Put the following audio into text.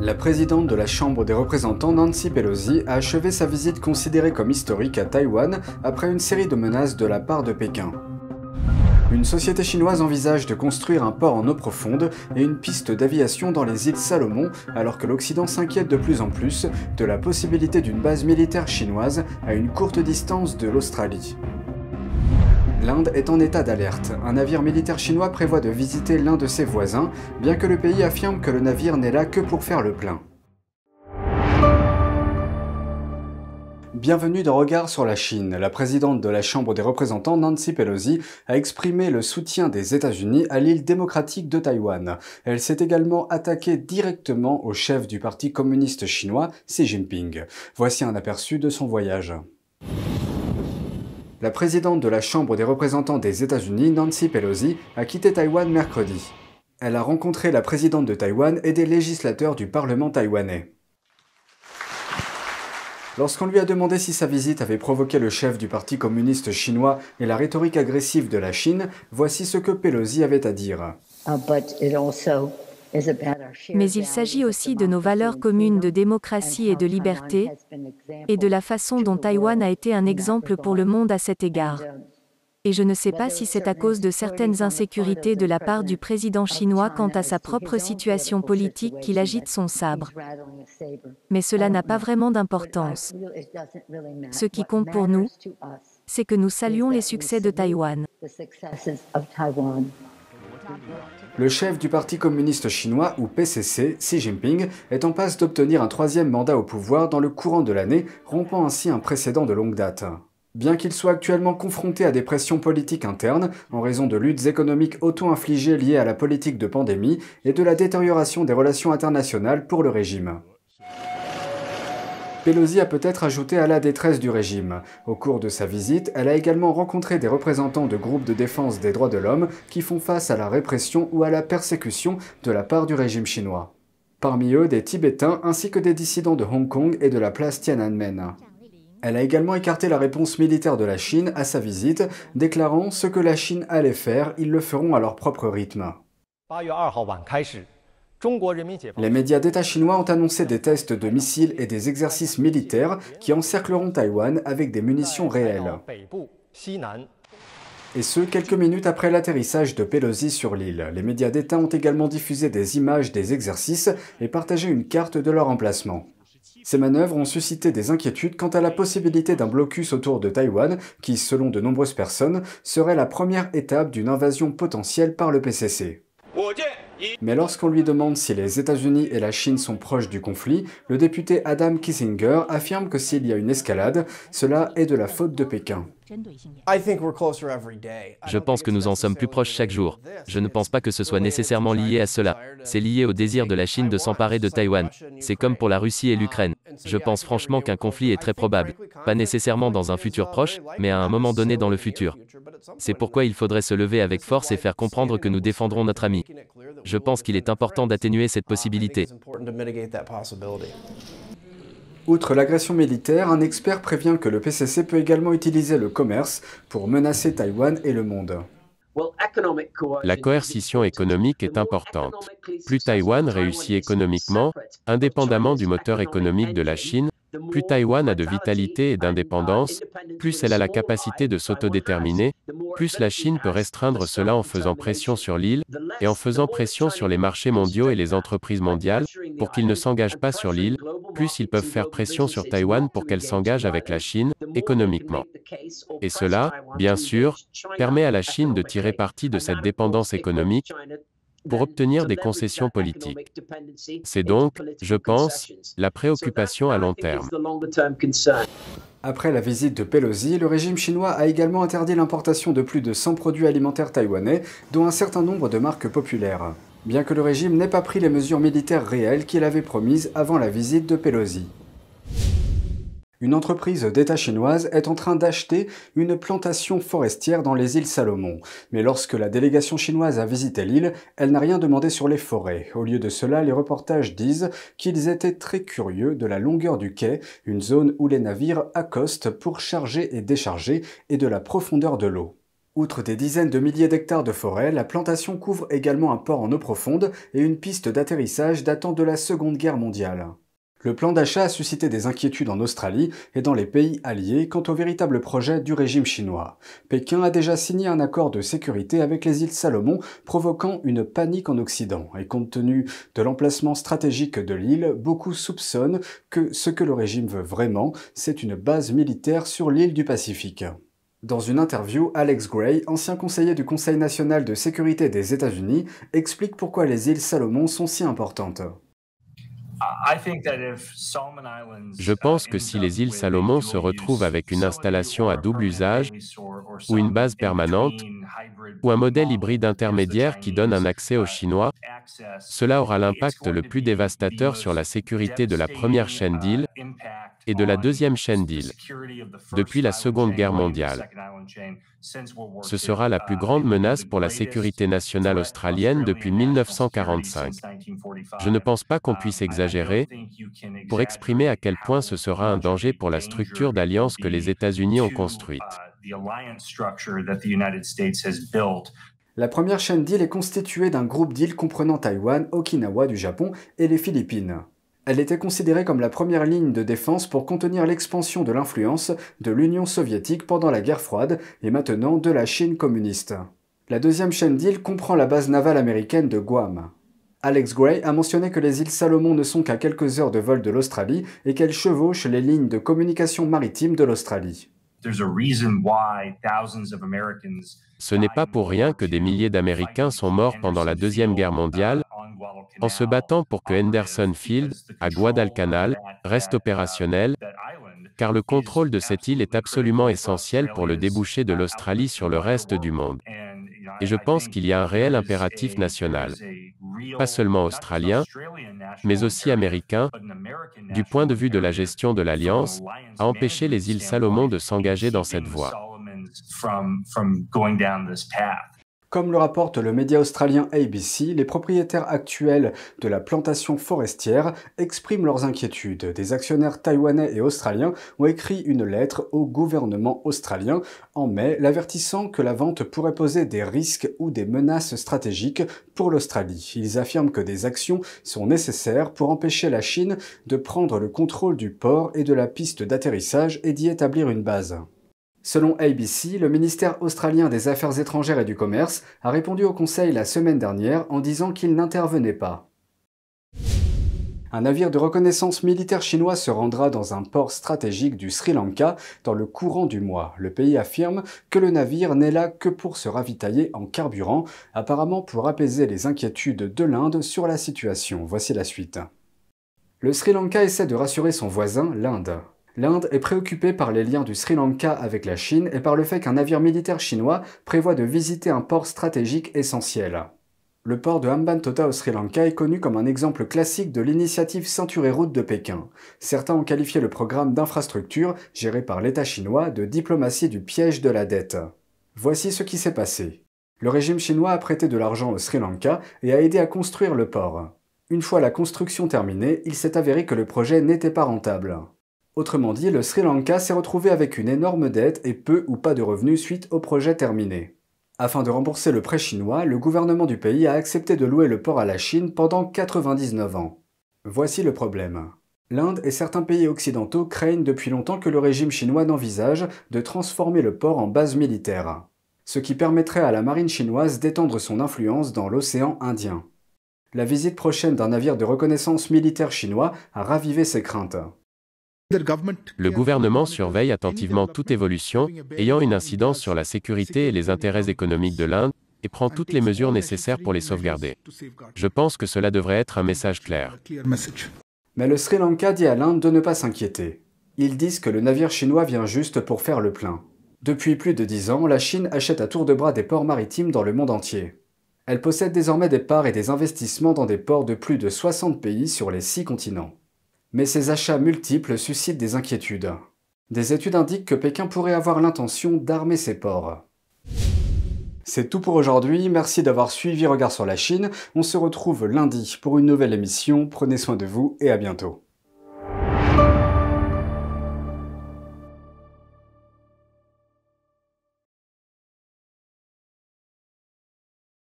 La présidente de la Chambre des représentants Nancy Pelosi a achevé sa visite considérée comme historique à Taïwan après une série de menaces de la part de Pékin. Une société chinoise envisage de construire un port en eau profonde et une piste d'aviation dans les îles Salomon, alors que l'Occident s'inquiète de plus en plus de la possibilité d'une base militaire chinoise à une courte distance de l'Australie. L'Inde est en état d'alerte. Un navire militaire chinois prévoit de visiter l'un de ses voisins, bien que le pays affirme que le navire n'est là que pour faire le plein. Bienvenue dans Regard sur la Chine. La présidente de la Chambre des représentants, Nancy Pelosi, a exprimé le soutien des États-Unis à l'île démocratique de Taïwan. Elle s'est également attaquée directement au chef du Parti communiste chinois, Xi Jinping. Voici un aperçu de son voyage. La présidente de la Chambre des représentants des États-Unis, Nancy Pelosi, a quitté Taïwan mercredi. Elle a rencontré la présidente de Taïwan et des législateurs du Parlement taïwanais. Lorsqu'on lui a demandé si sa visite avait provoqué le chef du Parti communiste chinois et la rhétorique agressive de la Chine, voici ce que Pelosi avait à dire. Mais il s'agit aussi de nos valeurs communes de démocratie et de liberté, et de la façon dont Taïwan a été un exemple pour le monde à cet égard et je ne sais pas si c'est à cause de certaines insécurités de la part du président chinois quant à sa propre situation politique qu'il agite son sabre. Mais cela n'a pas vraiment d'importance. Ce qui compte pour nous, c'est que nous saluons les succès de Taïwan. Le chef du Parti communiste chinois, ou PCC, Xi Jinping, est en passe d'obtenir un troisième mandat au pouvoir dans le courant de l'année, rompant ainsi un précédent de longue date. Bien qu'il soit actuellement confronté à des pressions politiques internes, en raison de luttes économiques auto-infligées liées à la politique de pandémie et de la détérioration des relations internationales pour le régime. Pelosi a peut-être ajouté à la détresse du régime. Au cours de sa visite, elle a également rencontré des représentants de groupes de défense des droits de l'homme qui font face à la répression ou à la persécution de la part du régime chinois. Parmi eux, des Tibétains ainsi que des dissidents de Hong Kong et de la place Tiananmen. Elle a également écarté la réponse militaire de la Chine à sa visite, déclarant ce que la Chine allait faire, ils le feront à leur propre rythme. Les médias d'État chinois ont annoncé des tests de missiles et des exercices militaires qui encercleront Taïwan avec des munitions réelles. Et ce, quelques minutes après l'atterrissage de Pelosi sur l'île. Les médias d'État ont également diffusé des images des exercices et partagé une carte de leur emplacement. Ces manœuvres ont suscité des inquiétudes quant à la possibilité d'un blocus autour de Taïwan, qui, selon de nombreuses personnes, serait la première étape d'une invasion potentielle par le PCC. Mais lorsqu'on lui demande si les États-Unis et la Chine sont proches du conflit, le député Adam Kissinger affirme que s'il y a une escalade, cela est de la faute de Pékin. Je pense que nous en sommes plus proches chaque jour. Je ne pense pas que ce soit nécessairement lié à cela. C'est lié au désir de la Chine de s'emparer de Taïwan. C'est comme pour la Russie et l'Ukraine. Je pense franchement qu'un conflit est très probable. Pas nécessairement dans un futur proche, mais à un moment donné dans le futur. C'est pourquoi il faudrait se lever avec force et faire comprendre que nous défendrons notre ami. Je pense qu'il est important d'atténuer cette possibilité. Outre l'agression militaire, un expert prévient que le PCC peut également utiliser le commerce pour menacer Taïwan et le monde. La coercition économique est importante. Plus Taïwan réussit économiquement, indépendamment du moteur économique de la Chine, plus Taïwan a de vitalité et d'indépendance, plus elle a la capacité de s'autodéterminer, plus la Chine peut restreindre cela en faisant pression sur l'île, et en faisant pression sur les marchés mondiaux et les entreprises mondiales, pour qu'ils ne s'engagent pas sur l'île, plus ils peuvent faire pression sur Taïwan pour qu'elle s'engage avec la Chine, économiquement. Et cela, bien sûr, permet à la Chine de tirer parti de cette dépendance économique, pour obtenir des concessions politiques. C'est donc, je pense, la préoccupation à long terme. Après la visite de Pelosi, le régime chinois a également interdit l'importation de plus de 100 produits alimentaires taïwanais, dont un certain nombre de marques populaires. Bien que le régime n'ait pas pris les mesures militaires réelles qu'il avait promises avant la visite de Pelosi. Une entreprise d'État chinoise est en train d'acheter une plantation forestière dans les îles Salomon. Mais lorsque la délégation chinoise a visité l'île, elle n'a rien demandé sur les forêts. Au lieu de cela, les reportages disent qu'ils étaient très curieux de la longueur du quai, une zone où les navires accostent pour charger et décharger, et de la profondeur de l'eau. Outre des dizaines de milliers d'hectares de forêt, la plantation couvre également un port en eau profonde et une piste d'atterrissage datant de la Seconde Guerre mondiale. Le plan d'achat a suscité des inquiétudes en Australie et dans les pays alliés quant au véritable projet du régime chinois. Pékin a déjà signé un accord de sécurité avec les îles Salomon, provoquant une panique en Occident. Et compte tenu de l'emplacement stratégique de l'île, beaucoup soupçonnent que ce que le régime veut vraiment, c'est une base militaire sur l'île du Pacifique. Dans une interview, Alex Gray, ancien conseiller du Conseil national de sécurité des États-Unis, explique pourquoi les îles Salomon sont si importantes. Je pense que si les îles Salomon se retrouvent avec une installation à double usage, ou une base permanente, ou un modèle hybride intermédiaire qui donne un accès aux Chinois, cela aura l'impact le plus dévastateur sur la sécurité de la première chaîne d'îles et de la deuxième chaîne d'îles depuis la Seconde Guerre mondiale. Ce sera la plus grande menace pour la sécurité nationale australienne depuis 1945. Je ne pense pas qu'on puisse exagérer pour exprimer à quel point ce sera un danger pour la structure d'alliance que les États-Unis ont construite. La première chaîne d'îles est constituée d'un groupe d'îles comprenant Taïwan, Okinawa du Japon et les Philippines. Elle était considérée comme la première ligne de défense pour contenir l'expansion de l'influence de l'Union soviétique pendant la guerre froide et maintenant de la Chine communiste. La deuxième chaîne d'îles comprend la base navale américaine de Guam. Alex Gray a mentionné que les îles Salomon ne sont qu'à quelques heures de vol de l'Australie et qu'elles chevauchent les lignes de communication maritime de l'Australie. Ce n'est pas pour rien que des milliers d'Américains sont morts pendant la Deuxième Guerre mondiale en se battant pour que Henderson Field, à Guadalcanal, reste opérationnel, car le contrôle de cette île est absolument essentiel pour le débouché de l'Australie sur le reste du monde. Et je pense qu'il y a un réel impératif national, pas seulement australien, mais aussi américain, du point de vue de la gestion de l'Alliance, à empêcher les îles Salomon de s'engager dans cette voie. Comme le rapporte le média australien ABC, les propriétaires actuels de la plantation forestière expriment leurs inquiétudes. Des actionnaires taïwanais et australiens ont écrit une lettre au gouvernement australien en mai, l'avertissant que la vente pourrait poser des risques ou des menaces stratégiques pour l'Australie. Ils affirment que des actions sont nécessaires pour empêcher la Chine de prendre le contrôle du port et de la piste d'atterrissage et d'y établir une base. Selon ABC, le ministère australien des Affaires étrangères et du Commerce a répondu au Conseil la semaine dernière en disant qu'il n'intervenait pas. Un navire de reconnaissance militaire chinois se rendra dans un port stratégique du Sri Lanka dans le courant du mois. Le pays affirme que le navire n'est là que pour se ravitailler en carburant, apparemment pour apaiser les inquiétudes de l'Inde sur la situation. Voici la suite. Le Sri Lanka essaie de rassurer son voisin, l'Inde. L'Inde est préoccupée par les liens du Sri Lanka avec la Chine et par le fait qu'un navire militaire chinois prévoit de visiter un port stratégique essentiel. Le port de Hambantota au Sri Lanka est connu comme un exemple classique de l'initiative Ceinture et Route de Pékin. Certains ont qualifié le programme d'infrastructure géré par l'État chinois de diplomatie du piège de la dette. Voici ce qui s'est passé. Le régime chinois a prêté de l'argent au Sri Lanka et a aidé à construire le port. Une fois la construction terminée, il s'est avéré que le projet n'était pas rentable. Autrement dit, le Sri Lanka s'est retrouvé avec une énorme dette et peu ou pas de revenus suite au projet terminé. Afin de rembourser le prêt chinois, le gouvernement du pays a accepté de louer le port à la Chine pendant 99 ans. Voici le problème. L'Inde et certains pays occidentaux craignent depuis longtemps que le régime chinois n'envisage de transformer le port en base militaire, ce qui permettrait à la marine chinoise d'étendre son influence dans l'océan Indien. La visite prochaine d'un navire de reconnaissance militaire chinois a ravivé ces craintes. Le gouvernement surveille attentivement toute évolution ayant une incidence sur la sécurité et les intérêts économiques de l'Inde et prend toutes les mesures nécessaires pour les sauvegarder. Je pense que cela devrait être un message clair. Mais le Sri Lanka dit à l'Inde de ne pas s'inquiéter. Ils disent que le navire chinois vient juste pour faire le plein. Depuis plus de dix ans, la Chine achète à tour de bras des ports maritimes dans le monde entier. Elle possède désormais des parts et des investissements dans des ports de plus de 60 pays sur les six continents. Mais ces achats multiples suscitent des inquiétudes. Des études indiquent que Pékin pourrait avoir l'intention d'armer ses ports. C'est tout pour aujourd'hui, merci d'avoir suivi Regard sur la Chine. On se retrouve lundi pour une nouvelle émission, prenez soin de vous et à bientôt.